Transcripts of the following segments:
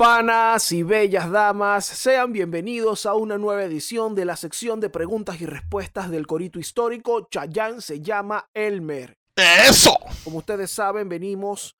Panas y bellas damas, sean bienvenidos a una nueva edición de la sección de preguntas y respuestas del Corito Histórico. Chayán se llama Elmer. ¡Eso! Como ustedes saben, venimos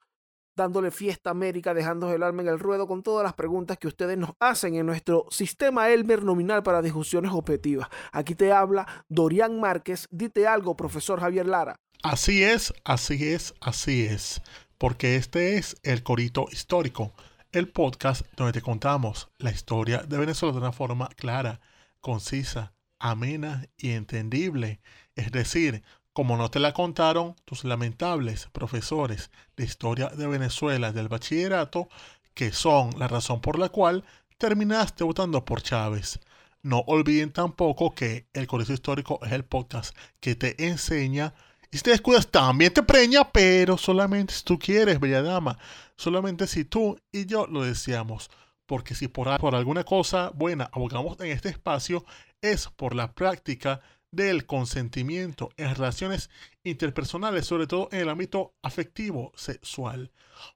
dándole fiesta a América, dejando el alma en el ruedo con todas las preguntas que ustedes nos hacen en nuestro sistema Elmer nominal para discusiones objetivas. Aquí te habla Dorian Márquez. Dite algo, profesor Javier Lara. Así es, así es, así es. Porque este es el Corito Histórico, el podcast donde te contamos la historia de Venezuela de una forma clara, concisa, amena y entendible. Es decir, como no te la contaron tus lamentables profesores de historia de Venezuela del bachillerato, que son la razón por la cual terminaste votando por Chávez. No olviden tampoco que el Colegio Histórico es el podcast que te enseña y si te descuidas también te preña, pero solamente si tú quieres, bella dama. Solamente si tú y yo lo deseamos. Porque si por, alguna cosa buena abogamos en este espacio, es por la práctica del consentimiento en relaciones interpersonales, sobre todo en el ámbito afectivo sexual.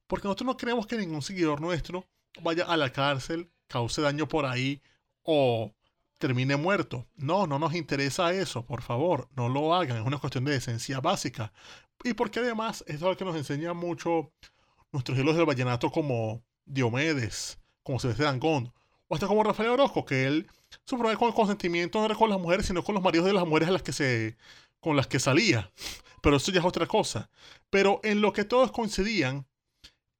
Porque nosotros no queremos que ningún seguidor nuestro vaya a la cárcel, cause daño por ahí o termine muerto. No, no nos interesa eso, por favor, no lo hagan, es una cuestión de decencia básica. Y porque además es algo que nos enseña mucho nuestros hilos del vallenato como Diomedes, como Celeste Dangond, o hasta como Rafael Orozco, que él su problema con el consentimiento no era con las mujeres, sino con los maridos de las mujeres las que se, con las que salía. Pero eso ya es otra cosa. Pero en lo que todos coincidían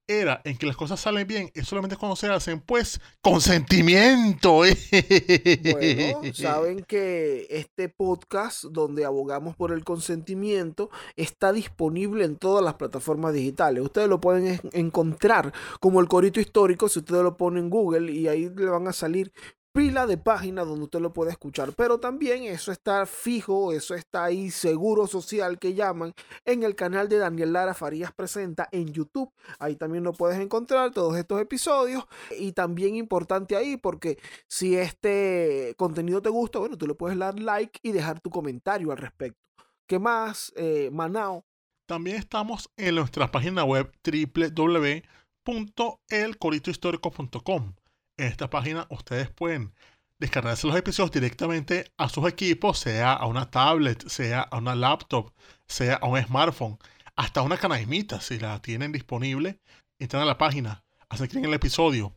era en que las cosas salen bien, es solamente cuando se hacen, pues, consentimiento. Bueno, saben que este podcast donde abogamos por el consentimiento está disponible en todas las plataformas digitales. Ustedes lo pueden en- encontrar como el corito histórico si ustedes lo ponen en Google y ahí le van a salir pila de páginas donde usted lo puede escuchar. Pero también eso está fijo, eso está ahí seguro social que llaman en el canal de Daniel Lara Farías Presenta en YouTube. Ahí también lo puedes encontrar todos estos episodios. Y también importante ahí porque si este contenido te gusta, bueno, tú le puedes dar like y dejar tu comentario al respecto. ¿Qué más, eh, Manao? También estamos en nuestra página web www.elcoritohistórico.com. En esta página ustedes pueden descargarse los episodios directamente a sus equipos, sea a una tablet, sea a una laptop, sea a un smartphone, hasta una canaimita, si la tienen disponible. Entran a la página, hacen clic en el episodio,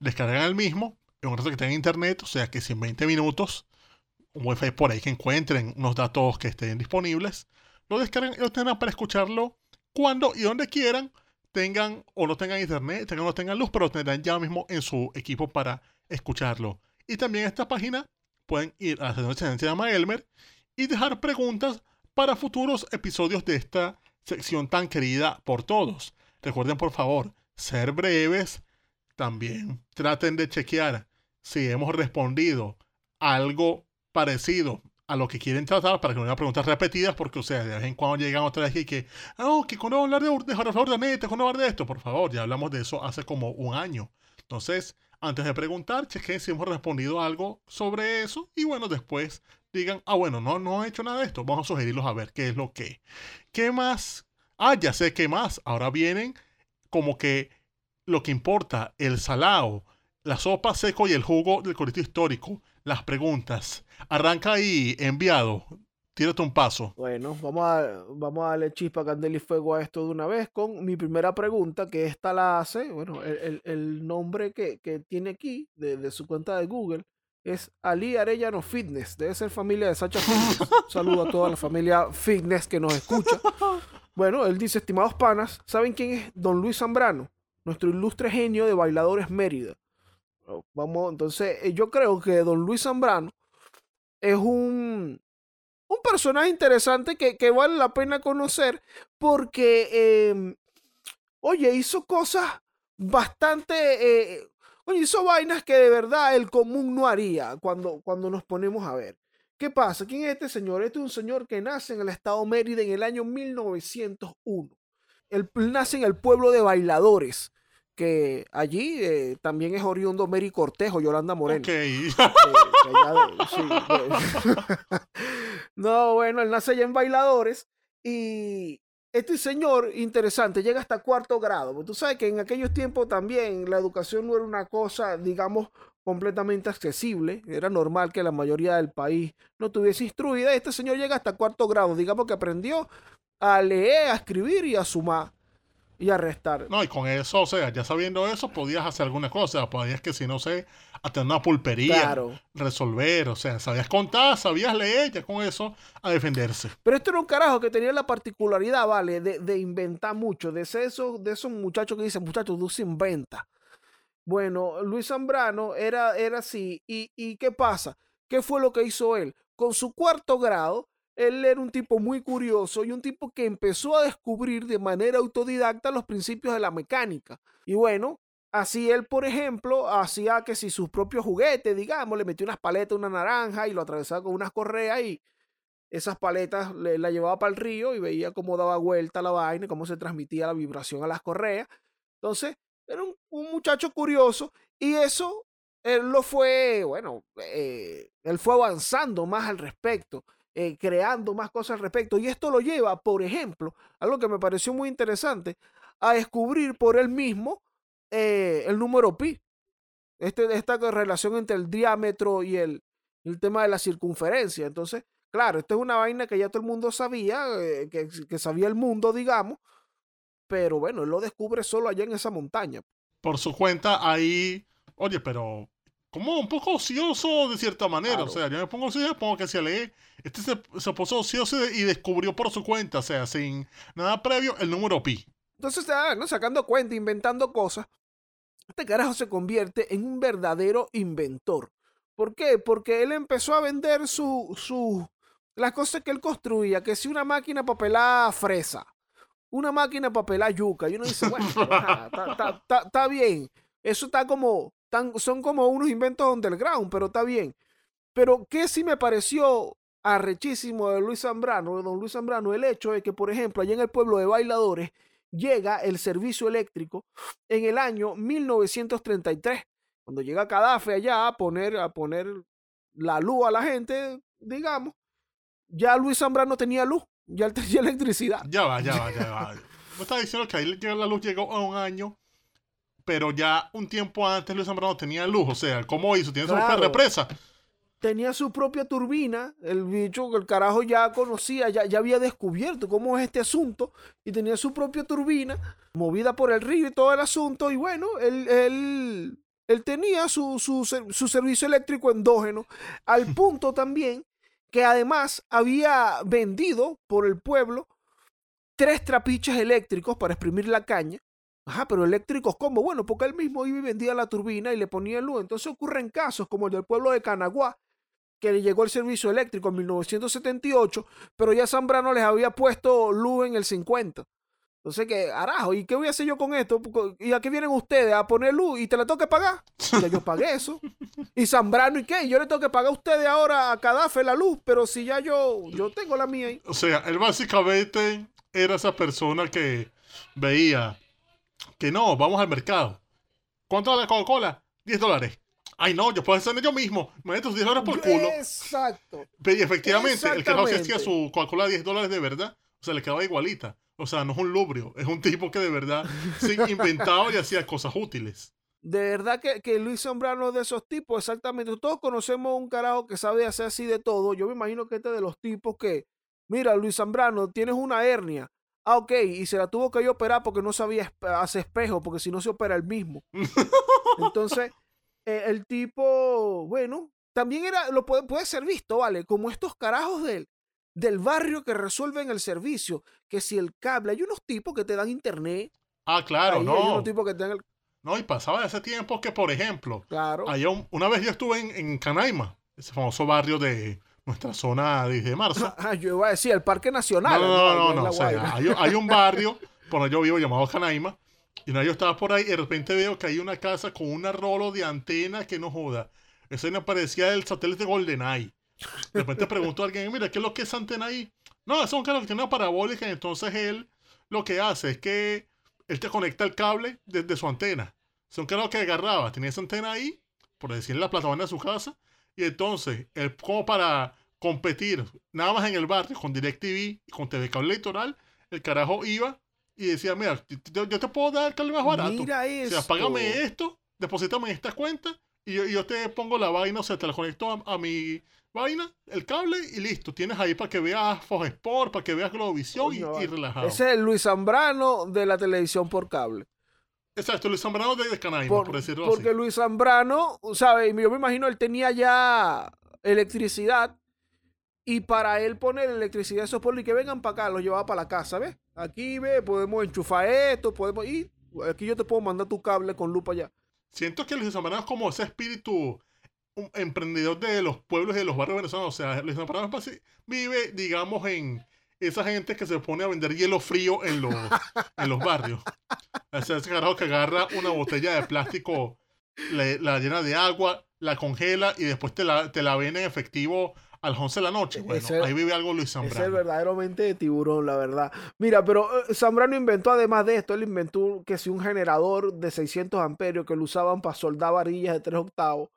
descargan el mismo, en un rato que tengan internet, o sea que si en 20 minutos, un wifi por ahí que encuentren unos datos que estén disponibles, lo descargan y lo tendrán para escucharlo cuando y donde quieran, tengan o no tengan internet, tengan o no tengan luz, pero tendrán ya mismo en su equipo para escucharlo. Y también esta página pueden ir a la sección que se llama Elmer y dejar preguntas para futuros episodios de esta sección tan querida por todos. Recuerden por favor ser breves. También traten de chequear si hemos respondido algo parecido a lo que quieren tratar para que no haya preguntas repetidas, porque, o sea, de vez en cuando llegan otra vez y que, ah, que cuando hablar de, de Jorge cuando hablar de esto, por favor, ya hablamos de eso hace como un año. Entonces, antes de preguntar, chequen si hemos respondido algo sobre eso y bueno, después digan, ah, bueno, no, no he hecho nada de esto, vamos a sugerirlos a ver qué es lo que. ¿Qué más? Ah, ya sé qué más. Ahora vienen como que lo que importa, el salao, la sopa seco y el jugo del corito histórico, las preguntas. Arranca ahí, enviado. Tírate un paso. Bueno, vamos a, vamos a darle chispa, candela y fuego a esto de una vez con mi primera pregunta, que esta la hace, bueno, el, el- el nombre que, que tiene aquí de, de su cuenta de Google es Ali Arellano Fitness, debe ser familia de Sacha Fitness. Un saludo a toda la familia Fitness que nos escucha. Bueno, él dice, estimados panas, ¿saben quién es Don Luis Zambrano? Nuestro ilustre genio de bailadores Mérida. Vamos, entonces, eh, yo creo que Don Luis Zambrano es un, un personaje interesante que, que vale la pena conocer porque, eh, oye, hizo cosas bastante, eh, Oye, hizo vainas que de verdad el común no haría cuando, cuando nos ponemos a ver. ¿Qué pasa? ¿Quién es este señor? Este es un señor que nace en el estado Mérida en el año 1901. Él nace en el pueblo de Bailadores, que allí eh, también es oriundo Mary Cortejo, Yolanda Moreno. Eh, que allá de- sí, de- no, bueno, él nace allá en Bailadores y este señor, interesante, llega hasta cuarto grado. Porque tú sabes que en aquellos tiempos también la educación no era una cosa, digamos, completamente accesible. Era normal que la mayoría del país no estuviese instruida. Este señor llega hasta cuarto grado, digamos que aprendió a leer, a escribir y a sumar y a restar. No, y con eso, o sea, ya sabiendo eso, podías hacer algunas cosas. Podías que si no sé, hasta una pulpería, Claro. resolver, o sea, sabías contar, sabías leer, ya con eso a defenderse. Pero este era un carajo que tenía la particularidad, ¿vale? De, de inventar mucho, de ser esos, de esos muchachos que dicen, muchachos, tú se inventa. Bueno, Luis Zambrano era, era así. ¿Y, ¿Y qué pasa? ¿Qué fue lo que hizo él? Con su cuarto grado, él era un tipo muy curioso y un tipo que empezó a descubrir de manera autodidacta los principios de la mecánica. Y bueno, así él, por ejemplo, hacía que si sus propios juguetes, digamos, le metió unas paletas, una naranja y lo atravesaba con unas correas y esas paletas le, la llevaba para el río y veía cómo daba vuelta la vaina, y cómo se transmitía la vibración a las correas. Entonces, era un, un muchacho curioso y eso él lo fue, bueno, eh, él fue avanzando más al respecto, eh, creando más cosas al respecto. Y esto lo lleva, por ejemplo, algo que me pareció muy interesante, a descubrir por él mismo eh, el número pi. Este, esta relación entre el diámetro y el, el tema de la circunferencia. Entonces, claro, esto es una vaina que ya todo el mundo sabía, eh, que, que sabía el mundo, digamos, pero bueno, él lo descubre solo allá en esa montaña. Por su cuenta, ahí, oye, pero como un poco ocioso de cierta manera. Claro. O sea, yo me pongo ocioso, pongo que se lee. Este se, se puso ocioso y descubrió por su cuenta, o sea, sin nada previo, el número pi. Entonces, ah, ¿no? sacando cuenta, inventando cosas, este carajo se convierte en un verdadero inventor. ¿Por qué? Porque él empezó a vender su, su, las cosas que él construía, que si una máquina para pelar fresa, una máquina para pelar yuca, y uno dice, bueno, está bien, eso está como, son como unos inventos underground, pero está bien. Pero, ¿qué sí me pareció arrechísimo de Luis Zambrano, de don Luis Zambrano? El hecho de que, por ejemplo, allá en el pueblo de Bailadores, llega el servicio eléctrico en el año 1933, cuando llega Cadafe allá a poner, a poner la luz a la gente, digamos, ya Luis Zambrano tenía luz, ya tenía electricidad. Ya va, ya va, ya va. Me está diciendo que ahí la luz llegó a un año, pero ya un tiempo antes Luis Zambrano tenía luz. O sea, ¿cómo hizo? Tiene su propia Claro. represa. Tenía su propia turbina, el bicho que el carajo ya conocía, ya, ya había descubierto cómo es este asunto, y tenía su propia turbina, movida por el río y todo el asunto, y bueno, él, él, él tenía su, su, su servicio eléctrico endógeno, al punto también que además había vendido por el pueblo tres trapiches eléctricos para exprimir la caña. Ajá, pero eléctricos, ¿cómo? Bueno, porque él mismo iba y vendía la turbina y le ponía luz. Entonces ocurren casos como el del pueblo de Canaguá, que le llegó el servicio eléctrico en 1978, pero ya Zambrano les había puesto luz en el 50. Entonces, ¿qué? Arajo, ¿y qué voy a hacer yo con esto? ¿Y a qué vienen ustedes? ¿A poner luz? ¿Y te la tengo que pagar? Ya yo pagué eso. ¿Y Zambrano y qué? Yo le tengo que pagar a ustedes ahora a Cadafe la luz, pero si ya yo, yo tengo la mía ahí. O sea, él básicamente era esa persona que veía que no, vamos al mercado. ¿Cuánto vale la Coca-Cola? 10 dólares. Ay, no, yo puedo hacer yo mismo. Me meto tus 10 dólares por culo. Exacto. Pero y efectivamente, el carajo se hacía su Coca-Cola de 10 dólares de verdad. O sea, le quedaba igualita. O sea, no es un lubrio. Es un tipo que de verdad se inventaba y hacía cosas útiles. De verdad que, que Luis Zambrano es de esos tipos, exactamente. Todos conocemos un carajo que sabe hacer así de todo. Yo me imagino que este es de los tipos que, mira, Luis Zambrano, tienes una hernia. Ah, ok, y se la tuvo que yo operar porque no sabía hacer espejo, porque si no se opera el mismo. Entonces, eh, el tipo, bueno, también era, lo puede, puede ser visto, ¿vale? Como estos carajos del, del barrio que resuelven el servicio, que si el cable, hay unos tipos que te dan internet, Ah, claro, ahí hay no. unos tipos que te dan el, No, y pasaba ese tiempo que, por ejemplo, claro. allá un- una vez yo estuve en, en Canaima, ese famoso barrio de nuestra zona de marzo. Ah, yo iba a decir el Parque Nacional. No, no, no, no, o sea, hay, hay un barrio por donde yo vivo llamado Canaima Y no, yo estaba por ahí y de repente veo que hay una casa con una rolo de antena que no joda. Esa me parecía el satélite GoldenEye. De repente pregunto a alguien, mira, ¿qué es lo que es antena ahí? No, es un canal que tiene una parabólica y entonces él lo que hace es que él te conecta el cable desde su antena. Es un canal que agarraba, tenía esa antena ahí, por decir en la plataforma de su casa, y entonces él como para competir nada más en el barrio con DirecTV y con TV Cable Electoral, el carajo iba y decía, mira, yo, te puedo dar el cable más barato. Mira O sea, págame esto, deposítame en esta cuenta y yo, te pongo la vaina, o sea, te la conecto a, mi vaina, el cable y listo. Tienes ahí para que veas Fox Sport, para que veas Globovisión y, y, relajado. Ese es el Luis Zambrano de la televisión por cable. Exacto, Luis Zambrano de, de por, por, decirlo porque así. Porque Luis Zambrano, ¿sabes? Yo me imagino él tenía ya electricidad y para él poner electricidad, esos por y que vengan para acá, los llevaba para la casa, ¿ves? Aquí, ve, podemos enchufar esto, podemos ir. Aquí yo te puedo mandar tu cable con lupa ya. Siento que Luis Zambrano es como ese espíritu un emprendedor de los pueblos y de los barrios venezolanos. O sea, Luis Zambrano vive, digamos, en esa gente que se pone a vender hielo frío en los, en los barrios. O sea, ese carajo que agarra una botella de plástico, la llena de agua, la congela y después te la, te la vende en efectivo al 11 de la noche. Bueno, ahí vive algo Luis Zambrano. Es verdaderamente de tiburón, la verdad. Mira, pero eh, Zambrano inventó además de esto, él inventó que si un generador de 600 amperios que lo usaban para soldar varillas de 3 octavos.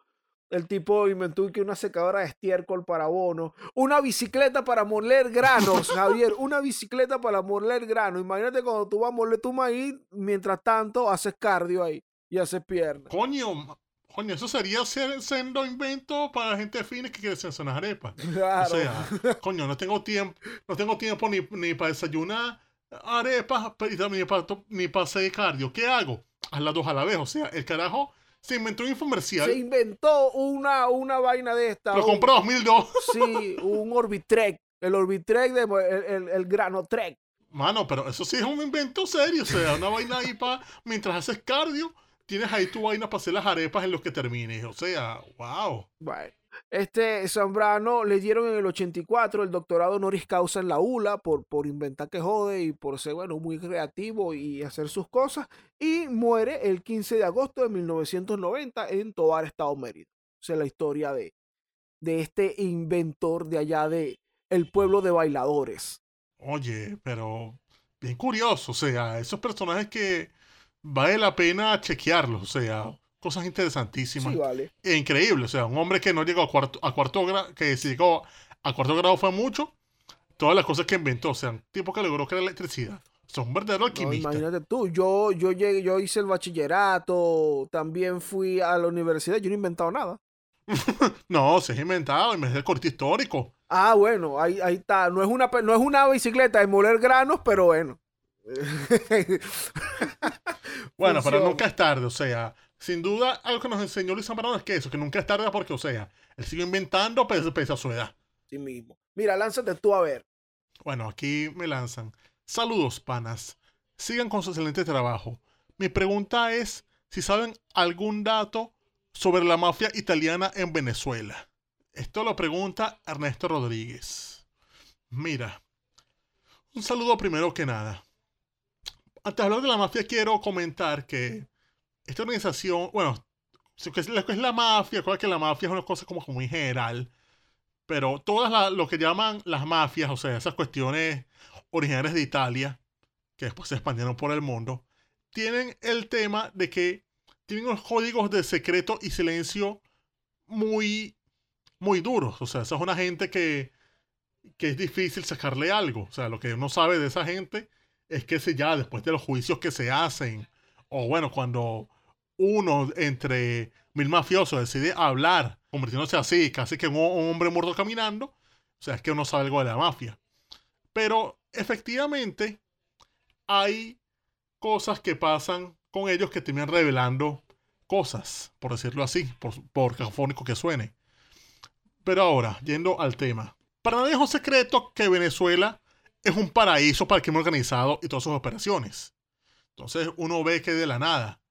El tipo inventó que una secadora de estiércol para bono, una bicicleta para moler granos, Javier, una bicicleta para moler granos. Imagínate cuando tú vas a moler tu maíz, mientras tanto haces cardio ahí y haces piernas. Coño, Coño, eso sería ser sendo invento para gente fina que quiere hacer unas arepas. Claro. O sea, coño, no tengo tiempo, no tengo tiempo ni, ni para desayunar arepas ni para, ni para hacer cardio. ¿Qué hago? Haz las dos a la vez. O sea, el carajo se inventó un infomercial. Se inventó una, una vaina de esta. Lo compró 2002. Sí, un Orbitrek. El Orbitrek, de, el, el, Grano Trek. Mano, pero eso sí es un invento serio. O sea, una vaina ahí para mientras haces cardio tienes ahí tu vaina para hacer las arepas en los que termines. O sea, wow. Bueno. Este Zambrano le dieron en el 84 el doctorado honoris causa en la ULA por, por inventar que jode y por ser, bueno, muy creativo y hacer sus cosas. Y muere el 15 de agosto de 1990 en Tobar, Estado Mérida. O sea, la historia de, de este inventor de allá de el pueblo de bailadores. Oye, pero bien curioso. O sea, esos personajes que vale la pena chequearlos, o sea, cosas interesantísimas. Sí, vale. E increíble, o sea, un hombre que no llegó a cuarto, a cuarto grado, que si llegó a cuarto grado fue mucho, todas las cosas que inventó, o sea, un tipo que logró crear electricidad. Son un verdadero alquimista. imagínate tú, yo, yo llegué, yo hice el bachillerato, también fui a la universidad, yo no he inventado nada. no, se ha inventado, en vez del corte histórico. Ah, bueno, ahí, ahí está. No es una no es una bicicleta de moler granos, pero bueno. bueno, pero nunca es tarde, o sea, sin duda algo que nos enseñó Luis Zambrano es que eso, que nunca es tarde porque, o sea, él sigue inventando pese, a su edad. Sí mismo. Mira, lánzate tú a ver. Bueno, aquí me lanzan. Saludos, panas. Sigan con su excelente trabajo. Mi pregunta es si saben algún dato sobre la mafia italiana en Venezuela. Esto lo pregunta Ernesto Rodríguez. Mira, un saludo primero que nada antes de hablar de la mafia, quiero comentar que esta organización, bueno, lo que es la mafia, que la mafia es una cosa como muy general, pero todas lo que llaman las mafias, o sea, esas cuestiones originarias de Italia, que después se expandieron por el mundo, tienen el tema de que tienen unos códigos de secreto y silencio muy, muy duros. O sea, esa es una gente que, que es difícil sacarle algo. O sea, lo que uno sabe de esa gente es que si ya después de los juicios que se hacen, o bueno, cuando uno entre mil mafiosos decide hablar, convirtiéndose así, casi que un, hombre muerto caminando, o sea, es que uno sabe algo de la mafia. Pero efectivamente hay cosas que pasan con ellos que terminan revelando cosas, por decirlo así, por, por cafónico que suene. Pero ahora, yendo al tema. Para nadie es un secreto que Venezuela es un paraíso para el crimen organizado y todas sus operaciones. Entonces uno ve que de la nada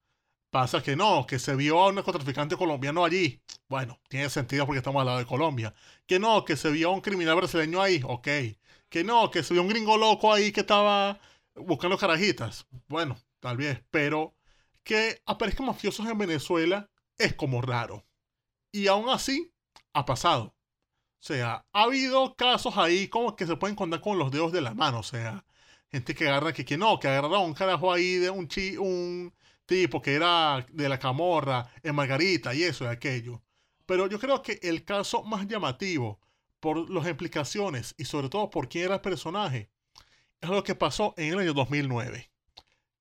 pasa que no, que se vio a un narcotraficante colombiano allí. Bueno, tiene sentido porque estamos al lado de Colombia. Que no, que se vio a un criminal brasileño ahí. Ok. Que no, que se vio un gringo loco ahí que estaba buscando carajitas. Bueno, tal vez, pero que aparezcan mafiosos en Venezuela es como raro. Y aún así, ha pasado. O sea, ha habido casos ahí como que se pueden contar con los dedos de la mano. O sea, gente que agarra que, que no, que agarra un carajo ahí de un, chi, un tipo que era de la camorra en Margarita y eso y aquello. Pero yo creo que el caso más llamativo por las implicaciones y sobre todo por quién era el personaje es lo que pasó en el año 2009.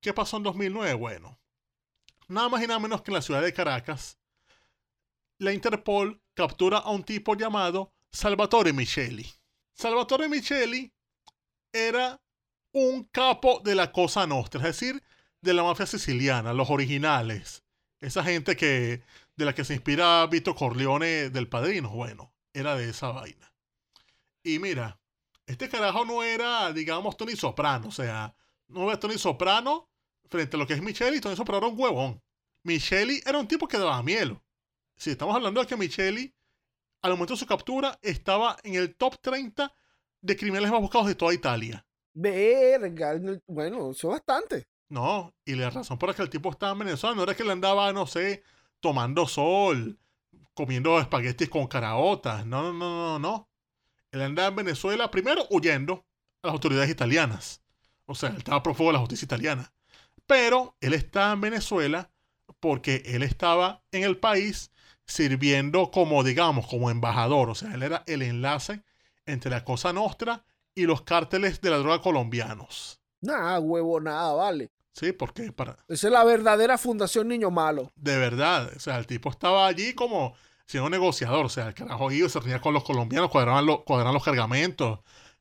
¿Qué pasó en 2009? Bueno, nada más y nada menos que en la ciudad de Caracas, la Interpol captura a un tipo llamado Salvatore Micheli. Salvatore Micheli era un capo de la Cosa Nostra, es decir, de la mafia siciliana, los originales. Esa gente que de la que se inspira Vito Corleone del Padrino, bueno, era de esa vaina. Y mira, este carajo no era, digamos, Tony Soprano, o sea, no era Tony Soprano frente a lo que es Micheli, Tony Soprano era un huevón. Micheli era un tipo que daba mielo. Si estamos hablando de que Micheli, al momento de su captura, estaba en el top 30 de criminales más buscados de toda Italia. Verga, bueno, eso bastante. No, y la razón por la que el tipo estaba en Venezuela no era que le andaba, no sé, tomando sol, comiendo espaguetis con caraotas. No, no, no, no, no. Él andaba en Venezuela primero huyendo a las autoridades italianas. O sea, él estaba prófugo de la justicia italiana. Pero él estaba en Venezuela porque él estaba en el país sirviendo como, digamos, como embajador. O sea, él era el enlace entre la Cosa Nostra y los cárteles de la droga colombianos. Nada, huevo, nada, vale. Sí, porque para... Esa es la verdadera Fundación Niño Malo. De verdad. O sea, el tipo estaba allí como siendo negociador. O sea, el carajo iba, se reunía con los colombianos, cuadraban, cuadraban los cargamentos,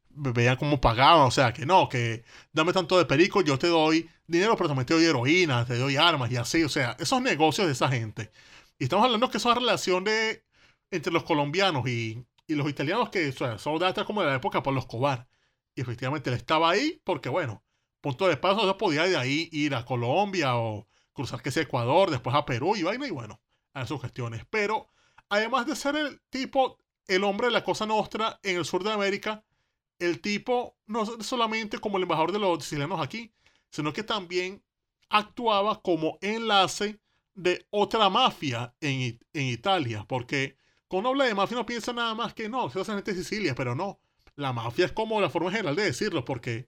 veían cómo pagaban. O sea, que no, que dame tanto de perico, yo te doy dinero, pero también te doy heroína, te doy armas y así. O sea, esos negocios de esa gente. Y estamos hablando que esa relación de, entre los colombianos y, y los italianos que son de como de la época por los Escobar. Y efectivamente él estaba ahí porque, bueno, punto de paso, ya podía de ahí ir a Colombia o cruzar que sea Ecuador, después a Perú y vaina y bueno, a sus gestiones. Pero además de ser el tipo, el hombre de la cosa nostra en el sur de América, el tipo no solamente como el embajador de los sicilianos aquí, sino que también actuaba como enlace de otra mafia en, en Italia, porque cuando habla de mafia no piensa nada más que no, se hace gente de Sicilia, pero no, la mafia es como la forma general de decirlo, porque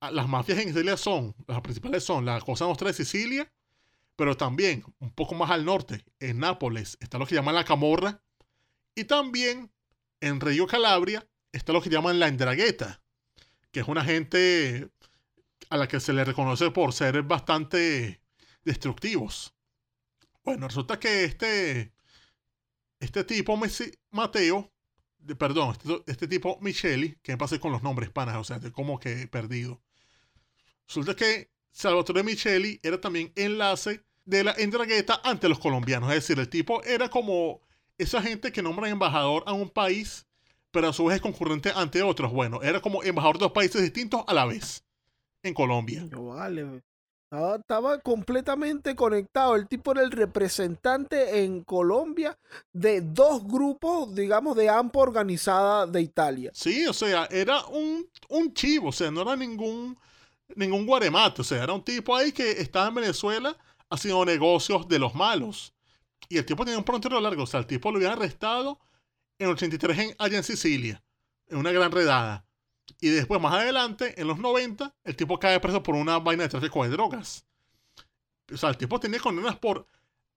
las mafias en Sicilia son, las principales son la Cosa Nostra de Sicilia, pero también un poco más al norte, en Nápoles, está lo que llaman la Camorra, y también en Reggio Calabria está lo que llaman la Endragueta, que es una gente a la que se le reconoce por ser bastante destructivos. Bueno, resulta que este, este tipo, Mateo, perdón, este, este, tipo Micheli, que me pasé con los nombres panas, o sea, como que perdido. Resulta que Salvatore Micheli era también enlace de la Endragueta ante los colombianos. Es decir, el tipo era como esa gente que nombra embajador a un país, pero a su vez es concurrente ante otros. Bueno, era como embajador de dos países distintos a la vez en Colombia. vale, estaba, completamente conectado. El tipo era el representante en Colombia de dos grupos, digamos, de AMPA organizada de Italia. Sí, o sea, era un, un chivo, o sea, no era ningún ningún guaremate. O sea, era un tipo ahí que estaba en Venezuela haciendo negocios de los malos. Y el tipo tenía un frontero largo. O sea, el tipo lo habían arrestado en el 83 en, allá en Sicilia, en una gran redada. Y después, más adelante, en los 90, el tipo cae preso por una vaina de tráfico de drogas. O sea, el tipo tenía condenas por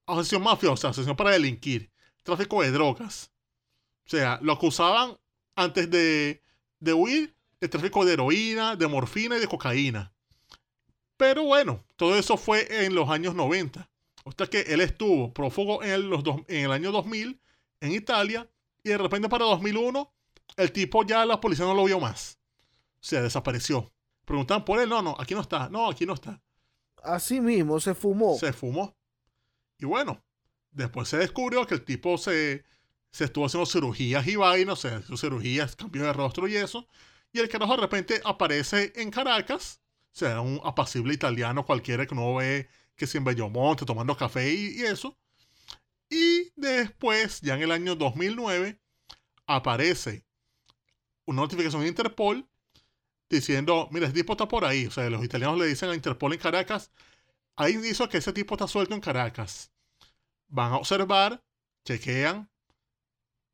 asociación mafiosa, asociación para delinquir, tráfico de drogas. O sea, lo acusaban antes de, de huir de tráfico de heroína, de morfina y de cocaína. Pero bueno, todo eso fue en los años 90. Hasta que él estuvo prófugo en los en el año 2000 en Italia y de repente para 2001 el tipo ya la policía no lo vio más. O sea, desapareció. Preguntaban por él, no, no, aquí no está, no, aquí no está. Así mismo, se fumó. Se fumó. Y bueno, después se descubrió que el tipo se, se estuvo haciendo cirugías y vainas, o sea, cirugías, cambio de rostro y eso. Y el carajo de repente aparece en Caracas, o sea, un apacible italiano cualquiera que uno ve que es en Bellomonte tomando café y, eso. Y después, ya en el año 2009, aparece una notificación de Interpol diciendo, mira, ese tipo está por ahí. O sea, los italianos le dicen a Interpol en Caracas, ahí dice que ese tipo está suelto en Caracas. Van a observar, chequean,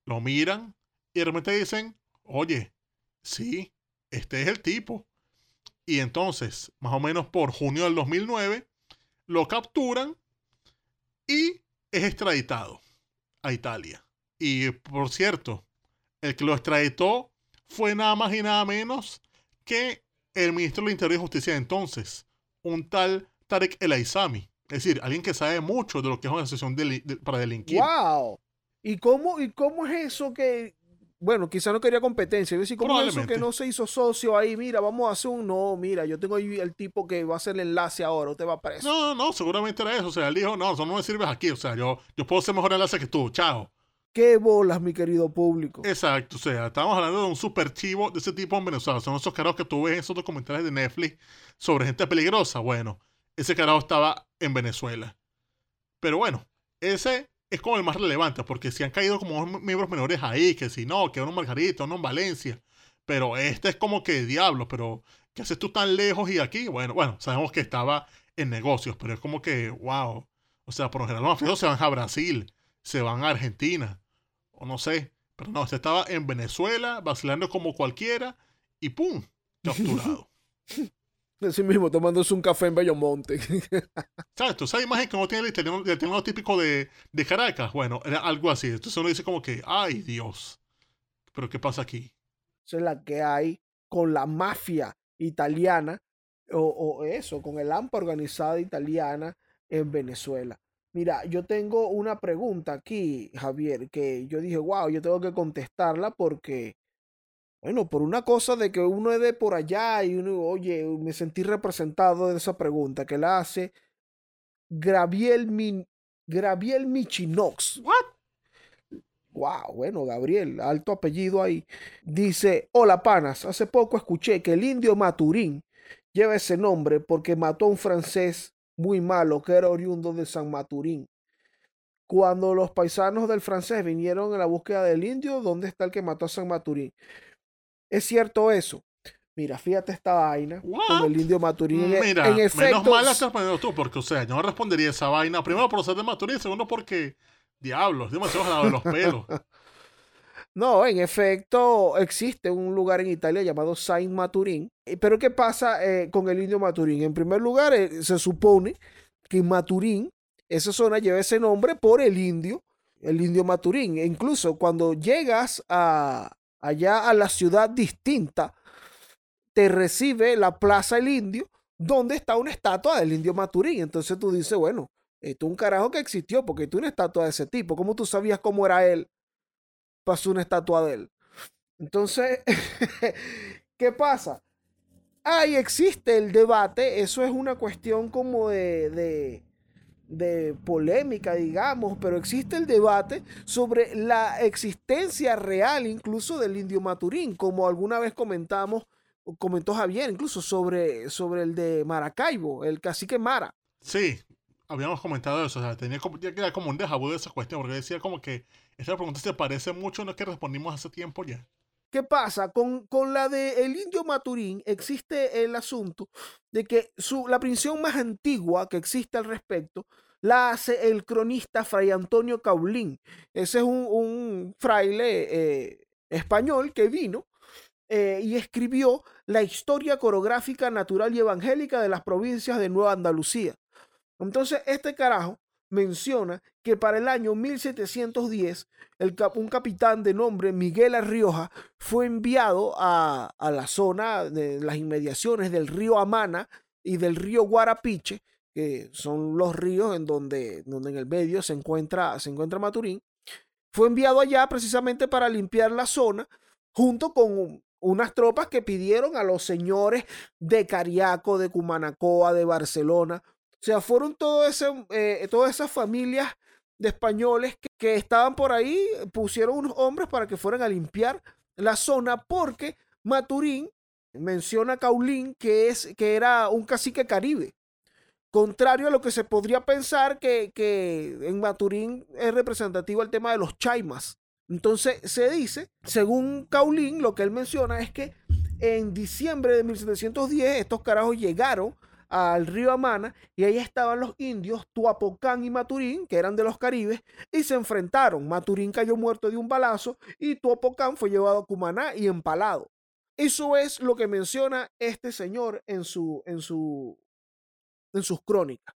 lo miran y de repente dicen, oye, sí, este es el tipo. Y entonces, más o menos por junio del 2009, lo capturan y es extraditado a Italia. Y por cierto, el que lo extraditó fue nada más y nada menos que el ministro de Interior y Justicia de entonces, un tal Tarek El Aizami. Es decir, alguien que sabe mucho de lo que es una asociación para delinquir. ¡Wow! ¿Y cómo, ¿Y cómo es eso que bueno, quizá no quería competencia. Es ¿cómo es eso que no se hizo socio ahí? Mira, vamos a hacer un no, mira, yo tengo ahí el tipo que va a hacer el enlace ahora, usted va preso. No, no, seguramente era eso. O sea, él dijo, no, eso no me sirves aquí. O sea, yo, yo puedo ser mejor enlace que tú, chao. Qué bolas, mi querido público. Exacto, o sea, estamos hablando de un super chivo de ese tipo en Venezuela. Son esos caros que tú ves en esos documentales de Netflix sobre gente peligrosa. Bueno, ese carajo estaba en Venezuela. Pero bueno, ese es como el más relevante, porque si han caído como miembros menores ahí, que si no, que uno en Margarita, uno en Valencia, pero este es como que diablo, pero ¿qué haces tú tan lejos y aquí? Bueno, bueno, sabemos que estaba en negocios, pero es como que, wow, o sea, por lo general los mafiosos se van a Brasil, se van a Argentina, o no sé, pero no, este estaba en Venezuela, vacilando como cualquiera, y ¡pum! capturado. Así mismo, tomándose un café en Bellomonte. ¿Tú sabes imagen que no tiene el italiano, típico de, de, Caracas? Bueno, era algo así. Entonces uno dice como que, ay Dios, pero ¿qué pasa aquí? Esa es la que hay con la mafia italiana, o, o eso, con el AMPA organizada italiana en Venezuela. Mira, yo tengo una pregunta aquí, Javier, que yo dije, wow, yo tengo que contestarla porque bueno, por una cosa de que uno es de por allá y uno, oye, me sentí representado de esa pregunta que la hace Gabriel, Min, Gabriel Michinox. ¿What? Wow, bueno, Gabriel, alto apellido ahí. Dice, hola panas, hace poco escuché que el indio Maturín lleva ese nombre porque mató a un francés muy malo que era oriundo de San Maturín. Cuando los paisanos del francés vinieron en la búsqueda del indio, ¿dónde está el que mató a San Maturín? ¿Es cierto eso? Mira, fíjate esta vaina con el indio Maturín. Mira, en efecto, menos mal la estás poniendo tú, porque, o sea, yo no respondería esa vaina. Primero por ser de Maturín, segundo porque, diablos, demasiado jalado de los pelos. No, en efecto, existe un lugar en Italia llamado Saint Maturín. Pero ¿qué pasa eh, con el indio Maturín? En primer lugar, eh, se supone que Maturín, esa zona lleva ese nombre por el indio, el indio Maturín. E incluso cuando llegas a, allá a la ciudad distinta, te recibe la Plaza El Indio, donde está una estatua del indio Maturín. Entonces tú dices, bueno, esto es un carajo que existió, porque tú una estatua de ese tipo. ¿Cómo tú sabías cómo era él? Pasó una estatua de él. Entonces, ¿qué pasa? Ahí existe el debate, eso es una cuestión como de, de polémica, digamos, pero existe el debate sobre la existencia real incluso del indio Maturín, como alguna vez comentamos, comentó Javier, incluso sobre, sobre el de Maracaibo, el cacique Mara. Sí, habíamos comentado eso, o sea, tenía como, ya queda como un déjà de esa cuestión, porque decía como que esta pregunta se parece mucho a lo que respondimos hace tiempo ya. ¿Qué pasa? Con, con la de el indio Maturín existe el asunto de que su, la prisión más antigua que existe al respecto la hace el cronista Fray Antonio Caulín. Ese es un, fraile eh, español que vino eh, y escribió la historia coreográfica natural y evangélica de las provincias de Nueva Andalucía. Entonces, este carajo menciona que para el año 1710 el un capitán de nombre Miguel Arrioja fue enviado a, la zona de las inmediaciones del río Amana y del río Guarapiche, que son los ríos en donde, donde en el medio se encuentra, se encuentra Maturín. Fue enviado allá precisamente para limpiar la zona junto con unas tropas que pidieron a los señores de Cariaco, de Cumanacoa, de Barcelona, sea, fueron todo ese, eh, todas esas familias de españoles que, estaban por ahí, pusieron unos hombres para que fueran a limpiar la zona porque Maturín menciona a Caulín que, es, que era un cacique caribe. Contrario a lo que se podría pensar que, que en Maturín es representativo el tema de los chaimas. Entonces se dice, según Caulín, lo que él menciona es que en diciembre de 1710 estos carajos llegaron al río Amana y ahí estaban los indios Tuapocán y Maturín, que eran de los Caribes, y se enfrentaron. Maturín cayó muerto de un balazo y Tuapocán fue llevado a Cumaná y empalado. Eso es lo que menciona este señor en, su, en, su, en sus crónicas.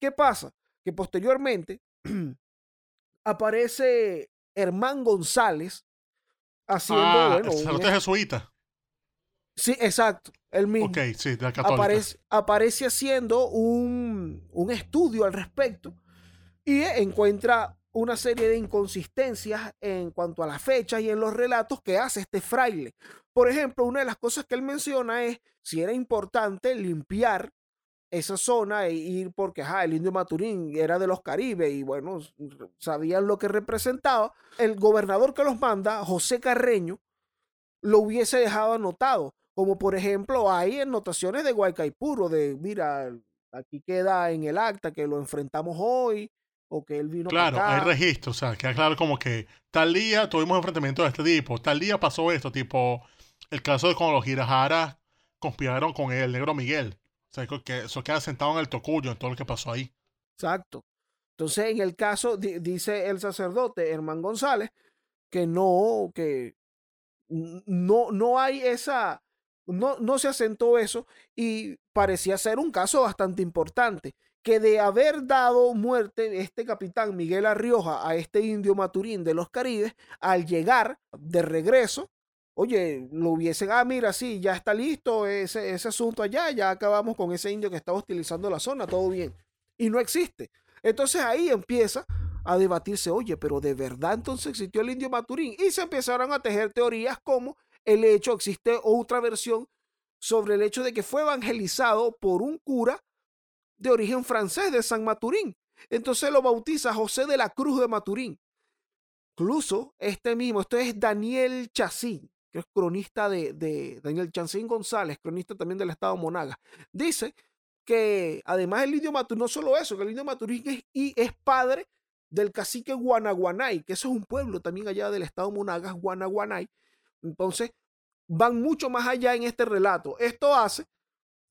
¿Qué pasa? Que posteriormente aparece Hermán González haciendo, ah, bueno, jesuita. Sí, exacto, el mismo. Ok, sí, aparece, aparece haciendo un, un estudio al respecto y encuentra una serie de inconsistencias en cuanto a la fecha y en los relatos que hace este fraile. Por ejemplo, una de las cosas que él menciona es si era importante limpiar esa zona e ir porque ajá, el indio Maturín era de los Caribes y bueno, sabían lo que representaba. El gobernador que los manda, José Carreño, lo hubiese dejado anotado. Como por ejemplo, hay anotaciones de Guaycaipuro, de mira, aquí queda en el acta que lo enfrentamos hoy, o que él vino. Claro, hay registro, o sea, queda claro como que tal día tuvimos enfrentamiento de este tipo, tal día pasó esto, tipo el caso de cuando los Girajaras conspiraron con el negro Miguel. O sea, que eso queda sentado en el tocuyo, en todo lo que pasó ahí. Exacto. Entonces, en el caso, dice el sacerdote Hermán González, que no, que no, no hay esa, no, no se asentó eso y parecía ser un caso bastante importante, que de haber dado muerte este capitán Miguel Arrioja a este indio Maturín de los Caribes, al llegar de regreso, oye, lo hubiesen, ah, mira, sí, ya está listo ese, ese asunto allá, ya acabamos con ese indio que estaba utilizando la zona, todo bien. Y no existe. Entonces ahí empieza a debatirse, oye, pero de verdad entonces existió el indio Maturín. Y se empezaron a tejer teorías como el hecho, existe otra versión sobre el hecho de que fue evangelizado por un cura de origen francés de San Maturín. Entonces lo bautiza José de la Cruz de Maturín. Incluso este mismo, esto es Daniel Chacín, que es cronista de, Daniel Chacín González, cronista también del estado Monaga. Dice que además el indio Maturín, no solo eso, que el indio Maturín es, y es padre del cacique Guanaguanay, que eso es un pueblo también allá del estado Monagas, Guanaguanay. Entonces, van mucho más allá en este relato. Esto hace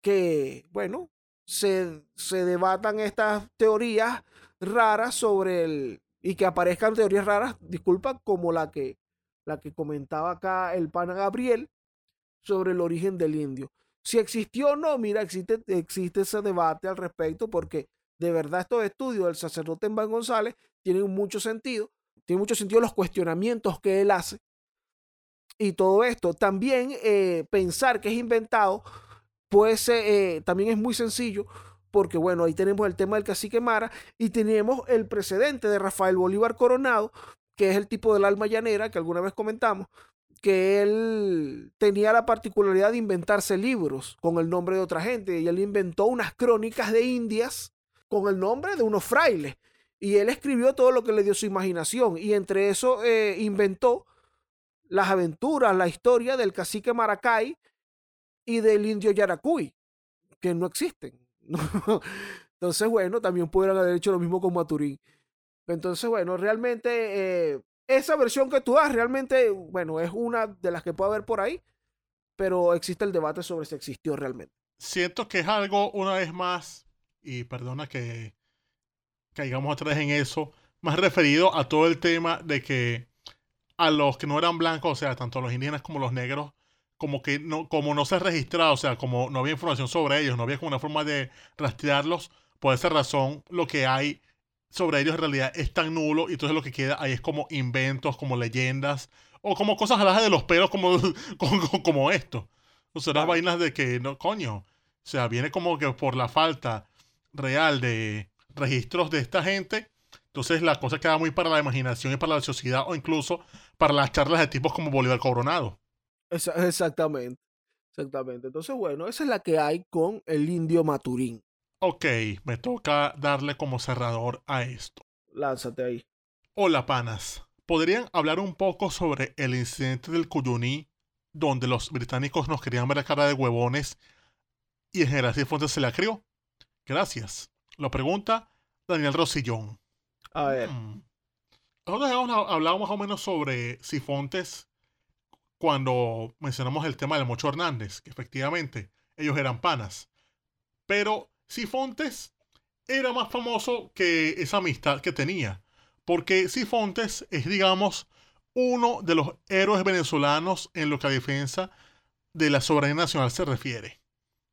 que, bueno, se, se debatan estas teorías raras sobre el, y que aparezcan teorías raras, disculpa, como la que, la que comentaba acá el pana Gabriel sobre el origen del indio. Si existió o no, mira, existe, existe ese debate al respecto porque de verdad estos estudios del sacerdote Van González tienen mucho sentido, tiene mucho sentido los cuestionamientos que él hace y todo esto. También eh, pensar que es inventado, pues eh, también es muy sencillo, porque bueno, ahí tenemos el tema del cacique Mara y tenemos el precedente de Rafael Bolívar Coronado, que es el tipo del alma llanera que alguna vez comentamos, que él tenía la particularidad de inventarse libros con el nombre de otra gente y él inventó unas crónicas de Indias con el nombre de unos frailes. Y él escribió todo lo que le dio su imaginación. Y entre eso eh, inventó las aventuras, la historia del cacique Maracay y del indio Yaracuy, que no existen. Entonces, bueno, también pudieran haber hecho lo mismo con Maturín. Entonces, bueno, realmente eh, esa versión que tú das, realmente, bueno, es una de las que puede haber por ahí, pero existe el debate sobre si existió realmente. Siento que es algo, una vez más, y perdona que caigamos vez en eso, más referido a todo el tema de que a los que no eran blancos, o sea, tanto los indígenas como los negros, como que no, como no se ha registrado, o sea, como no había información sobre ellos, no había como una forma de rastrearlos, por esa razón lo que hay sobre ellos en realidad es tan nulo y entonces lo que queda ahí es como inventos, como leyendas o como cosas alajas de los pelos como, como, como esto. O sea, las vainas de que, no, coño, o sea, viene como que por la falta real de registros de esta gente, entonces la cosa queda muy para la imaginación y para la sociedad o incluso para las charlas de tipos como Bolívar Coronado. Exactamente, exactamente. Entonces, bueno, esa es la que hay con el indio Maturín. Ok, me toca darle como cerrador a esto. Lánzate ahí. Hola, panas. ¿Podrían hablar un poco sobre el incidente del Cuyuní, donde los británicos nos querían ver la cara de huevones y en general Cifuentes se la crió? Gracias. Lo pregunta Daniel Rosillón. A ver. Hmm. Nosotros hablado más o menos sobre Sifontes cuando mencionamos el tema del Mocho Hernández, que efectivamente ellos eran panas. Pero Sifontes era más famoso que esa amistad que tenía, porque Sifontes es, digamos, uno de los héroes venezolanos en lo que a defensa de la soberanía nacional se refiere.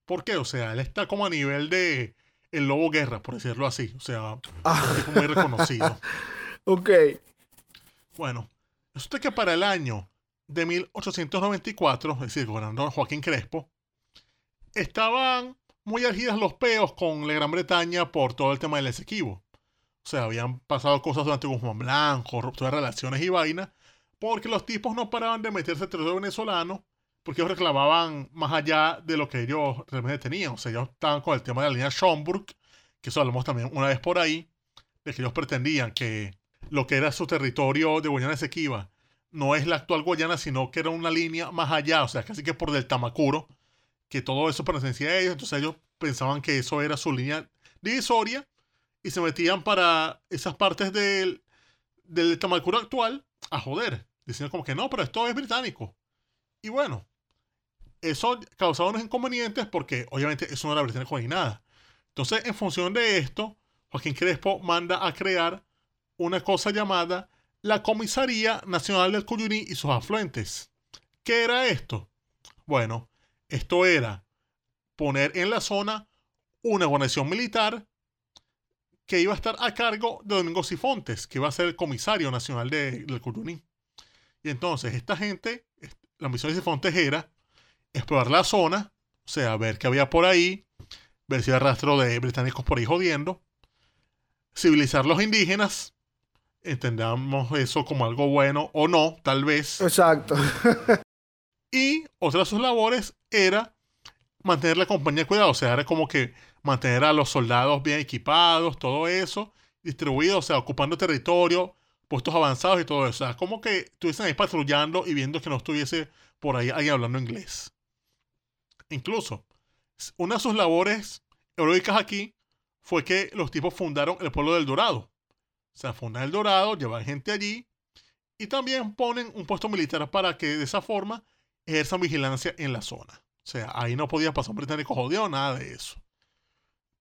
¿Por qué? O sea, él está como a nivel de el lobo guerra, por decirlo así. O sea, Ah. es muy reconocido. Ok. Bueno, resulta que para el año de 1894, es decir, gobernador Joaquín Crespo, estaban muy argidas los peos con la Gran Bretaña por todo el tema del Esequibo. O sea, habían pasado cosas durante Guzmán Blanco, ruptura de relaciones y vainas, porque los tipos no paraban de meterse al territorio venezolano, porque ellos reclamaban más allá de lo que ellos realmente tenían. O sea, ellos estaban con el tema de la línea Schomburg, que eso hablamos también una vez por ahí, de que ellos pretendían que lo que era su territorio de Guayana Esequiba no es la actual Guayana, sino que era una línea más allá, o sea, casi que por del Tamacuro, que todo eso pertenecía a ellos, entonces ellos pensaban que eso era su línea divisoria y se metían para esas partes del, del Tamacuro actual a joder, diciendo como que no, pero esto es británico. Y bueno, eso causaba unos inconvenientes porque obviamente eso no era británico ni nada. Entonces, en función de esto, Joaquín Crespo manda a crear una cosa llamada la Comisaría Nacional del Cuyuní y sus afluentes. ¿Qué era esto? Bueno, esto era poner en la zona una guarnición militar que iba a estar a cargo de Domingo Sifontes, que iba a ser el comisario nacional de- del Cuyuní. Y entonces esta gente, la misión de Sifontes era explorar la zona, o sea, ver qué había por ahí, ver si había rastro de británicos por ahí jodiendo, civilizar los indígenas, entendamos eso como algo bueno o no, tal vez. Exacto. Y otra de sus labores era mantener la compañía de cuidado, o sea, era como que mantener a los soldados bien equipados, todo eso, distribuidos, o sea, ocupando territorio, puestos avanzados y todo eso. O sea, como que estuviesen ahí patrullando y viendo que no estuviese por ahí alguien hablando inglés. Incluso, una de sus labores heroicas aquí fue que los tipos fundaron el pueblo del Dorado. O sea, fundan el Dorado, llevan gente allí y también ponen un puesto militar para que de esa forma ejerzan vigilancia en la zona. O sea, ahí no podía pasar un británico jodido, nada de eso.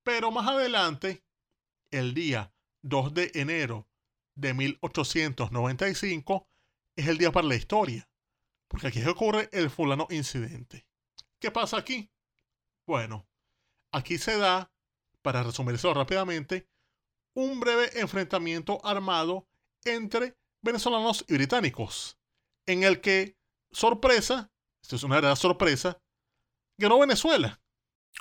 Pero más adelante, el día 2 de enero de 1895, es el día para la historia. Porque aquí ocurre el fulano incidente. ¿Qué pasa aquí? Bueno, aquí se da, para resumirlo rápidamente, un breve enfrentamiento armado entre venezolanos y británicos, en el que, sorpresa, esto es una verdadera sorpresa, ganó Venezuela.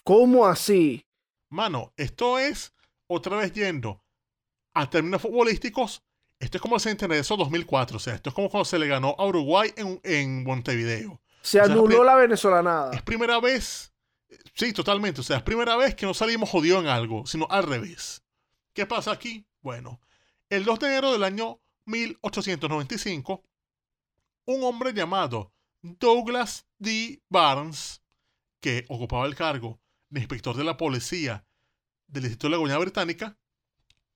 ¿Cómo así? Mano, esto es otra vez yendo a términos futbolísticos. Esto es como el Centenario 2004. O sea, esto es como cuando se le ganó a Uruguay en, en Montevideo. Se O sea, anuló la venezolanada. Es primera vez. Sí, totalmente. O sea, es primera vez que no salimos jodidos en algo, sino al revés. ¿Qué pasa aquí? Bueno, el 2 de enero del año 1895, un hombre llamado Douglas D. Barnes, que ocupaba el cargo de inspector de la policía del Distrito de la Guayana Británica,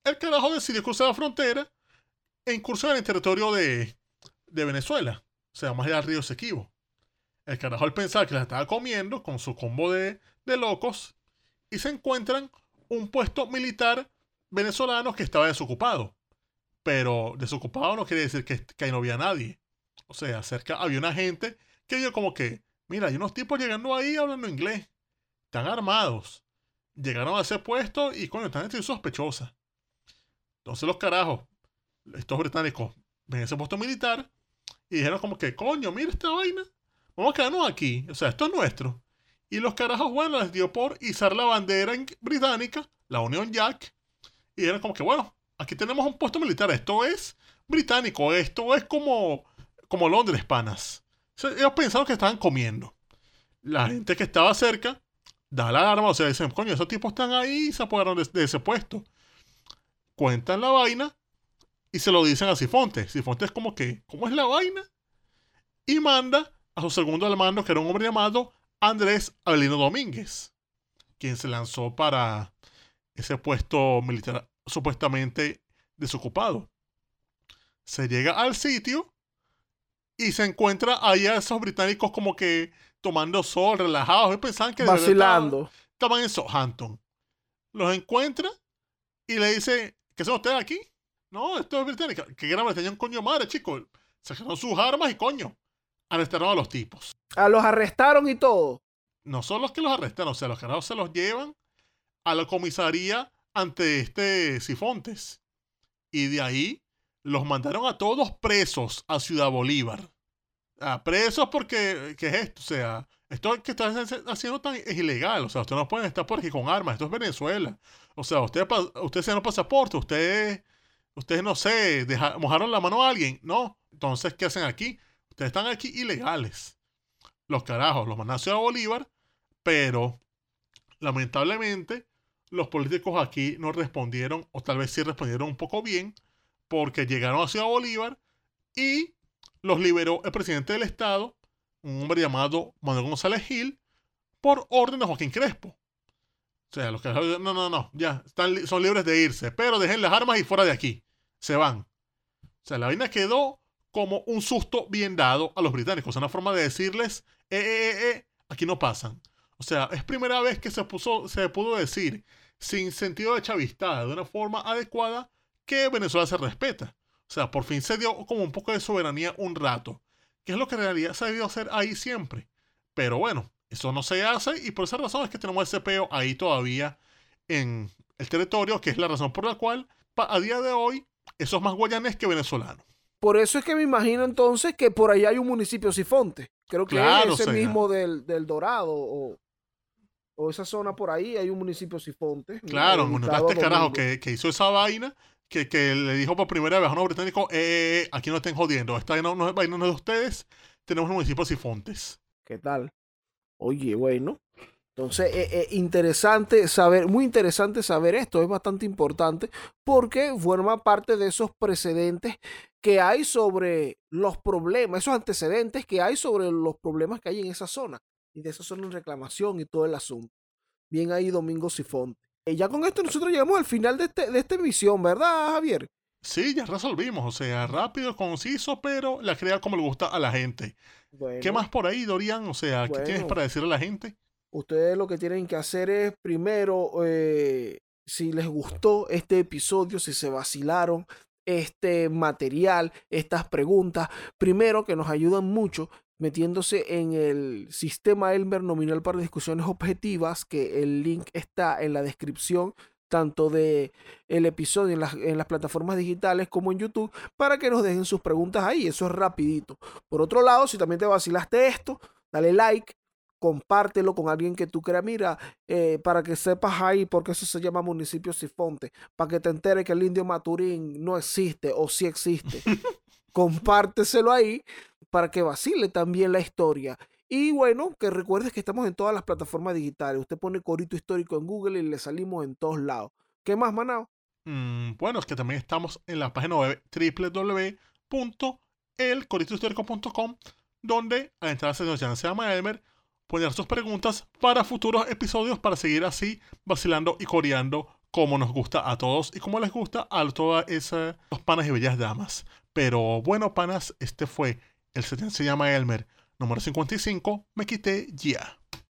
el carajo decidió cruzar la frontera e incursionar en el territorio de, de Venezuela, o sea, más allá del río Esequibo. El carajo al pensar que la estaba comiendo con su combo de, de locos y se encuentran un puesto militar venezolano que estaba desocupado. Pero desocupado no quiere decir que, que ahí no había nadie. O sea, cerca había una gente que vio como que, mira, hay unos tipos llegando ahí hablando inglés. Están armados. Llegaron a ese puesto y, coño, están en sospechosa. Entonces los carajos, estos británicos, ven ese puesto militar y dijeron como que, coño, mira esta vaina. Vamos a quedarnos aquí. O sea, esto es nuestro. Y los carajos, bueno, les dio por izar la bandera británica, la Union Jack. Y dijeron como que, bueno, aquí tenemos un puesto militar. Esto es británico. Esto es como, como Londres, panas. Ellos pensaron que estaban comiendo. La gente que estaba cerca da la alarma. O sea, dicen, coño, esos tipos están ahí y se apoderaron de, de ese puesto. Cuentan la vaina y se lo dicen a Sifonte. Sifonte es como que, ¿cómo es la vaina? Y manda a su segundo al mando, que era un hombre llamado Andrés Avelino Domínguez, quien se lanzó para ese puesto militar supuestamente desocupado. Se llega al sitio y se encuentra ahí a esos británicos como que tomando sol, relajados. Y pensaban que Vacilando. estaban, estaban en Southampton. Los encuentra y le dice, ¿qué son ustedes aquí? No, esto es británica. ¿Qué gran Bretaña un coño madre, chicos? Sacaron sus armas y coño. Arrestaron a los tipos. A los arrestaron y todo. No son los que los arrestaron, o sea, los carajos se los llevan a la comisaría ante este Sifontes. Y de ahí los mandaron a todos presos a Ciudad Bolívar. Ah, presos porque, ¿qué es esto? O sea, esto que están haciendo tan, es ilegal. O sea, ustedes no pueden estar por aquí con armas. Esto es Venezuela. O sea, ustedes ustedes tienen pasaporte, ustedes, ustedes no sé, deja- mojaron la mano a alguien. No. Entonces, ¿qué hacen aquí? Están aquí ilegales. Los carajos los mandan a Ciudad Bolívar, pero lamentablemente los políticos aquí no respondieron, o tal vez sí respondieron un poco bien, porque llegaron a Ciudad Bolívar y los liberó el presidente del estado, un hombre llamado Manuel González Gil, por orden de Joaquín Crespo. O sea, los que no, no, no, ya, están, son libres de irse, pero dejen las armas y fuera de aquí. Se van. O sea, la vaina quedó como un susto bien dado a los británicos, una forma de decirles, eh, eh, eh, eh, aquí no pasan. O sea, es primera vez que se, pudo decir, sin sentido de chavistada, de una forma adecuada, que Venezuela se respeta. O sea, por fin se dio como un poco de soberanía un rato, que es lo que en realidad se ha debido hacer ahí siempre. Pero bueno, eso no se hace y por esa razón es que tenemos ese peo ahí todavía en el territorio, que es la razón por la cual a día de hoy eso es más guayanés que venezolano. Por eso es que me imagino entonces que por allá hay un municipio Sifonte. Creo que Claro, es ese mismo del, del Dorado o, o esa zona por ahí hay un municipio Sifonte. Claro, bueno, este carajo que, que hizo esa vaina, que, que le dijo por primera vez a unos británicos, eh, eh, eh, aquí no estén jodiendo, esta vaina no, vaina no es de ustedes, tenemos un municipio Sifontes. ¿Qué tal? Oye, bueno. Entonces, eh, eh, interesante saber, muy interesante saber esto, es bastante importante porque forma parte de esos precedentes que hay sobre los problemas, esos antecedentes que hay sobre los problemas que hay en esa zona y de esa zona en reclamación y todo el asunto. Bien ahí, Domingo Sifonte. Eh, ya con esto nosotros llegamos al final de, este, de esta emisión, ¿verdad, Javier? Sí, ya resolvimos, o sea, rápido, conciso, pero la crea como le gusta a la gente. ¿Qué más por ahí, Dorian? O sea, ¿qué tienes para decirle a la gente? Ustedes lo que tienen que hacer es primero, eh, si les gustó este episodio, si se vacilaron este material, estas preguntas, primero que nos ayudan mucho metiéndose en el sistema Elmer nominal para discusiones objetivas, que el link está en la descripción tanto de el episodio en las, en las plataformas digitales como en YouTube, para que nos dejen sus preguntas ahí, eso es rapidito. Por otro lado, si también te vacilaste esto, dale like, compártelo con alguien que tú creas, mira, eh, para que sepas ahí por qué eso se llama municipio Sifonte, para que te enteres que el indio Maturín no existe o sí existe. Compárteselo ahí para que vacile también la historia. Y bueno, que recuerdes que estamos en todas las plataformas digitales. Usted pone Corito Histórico en Google y le salimos en todos lados. ¿Qué más, Manao? Mm, bueno, es que también estamos en la página web www.elcoritohistórico.com donde al entrar a la sección se llama Elmer, poner sus preguntas para futuros episodios para seguir así vacilando y coreando como nos gusta a todos y como les gusta a todas esas panas y bellas damas. Pero bueno, panas, este fue el 70 se llama Elmer número 55. Me quité ya.